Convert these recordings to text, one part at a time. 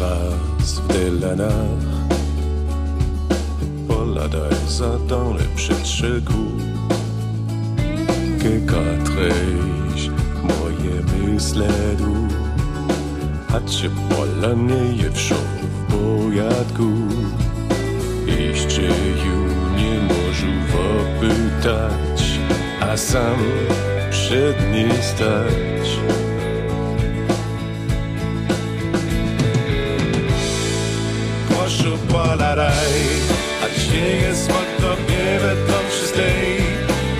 raz w Dylanach Poladajza dans le przedszegu Gekatryś moje mysledu A czy pola nie je wszą w pojadku? Jeszcze ju nie może popytać A sam przed niej stać Proszę poladaj A gdzie jest motorbiewe to wszystej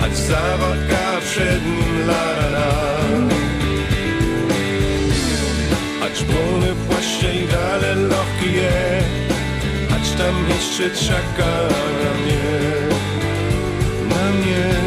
Ać zawarka przed nim ladana Ać błony płaście i dalej lochki je. Ać tam jeszcze czeka na mnie. Na mnie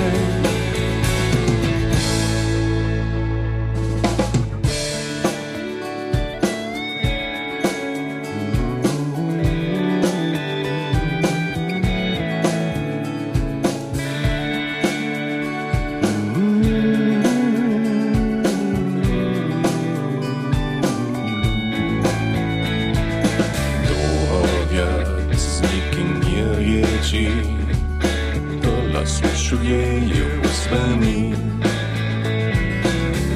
jedzie Do lasu czuje łzami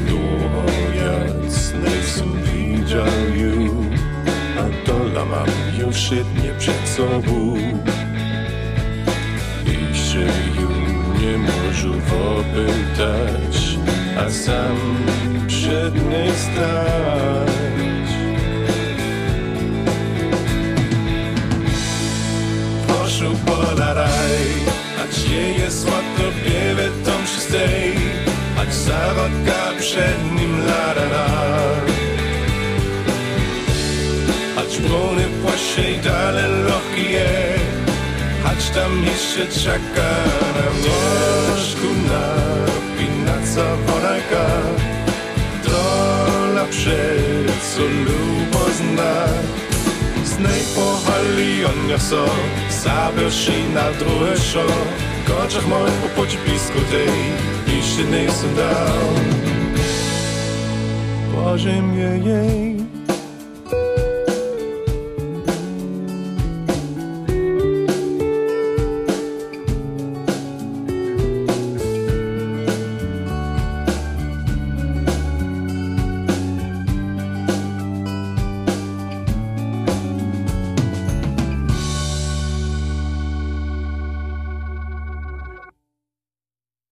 Długowiat z lesem widział ju A dola mam już nie przed sobą. Jeszcze ju nie może popytać A sam przed niej stać Proszę polaraj, a gdzie jest łatobiewe tom czystej, ać zarodka przed nim ladana. Ać brony płasie i dalej lochki je, ać tam jeszcze czeka na mnie. Troszku napinaca wonajka, drola przed co lubo zna. Znej pohali on so Zabrši na druge šo Kočah moj po poči blisko tej Jeszcze nisem dał Boże mnie jej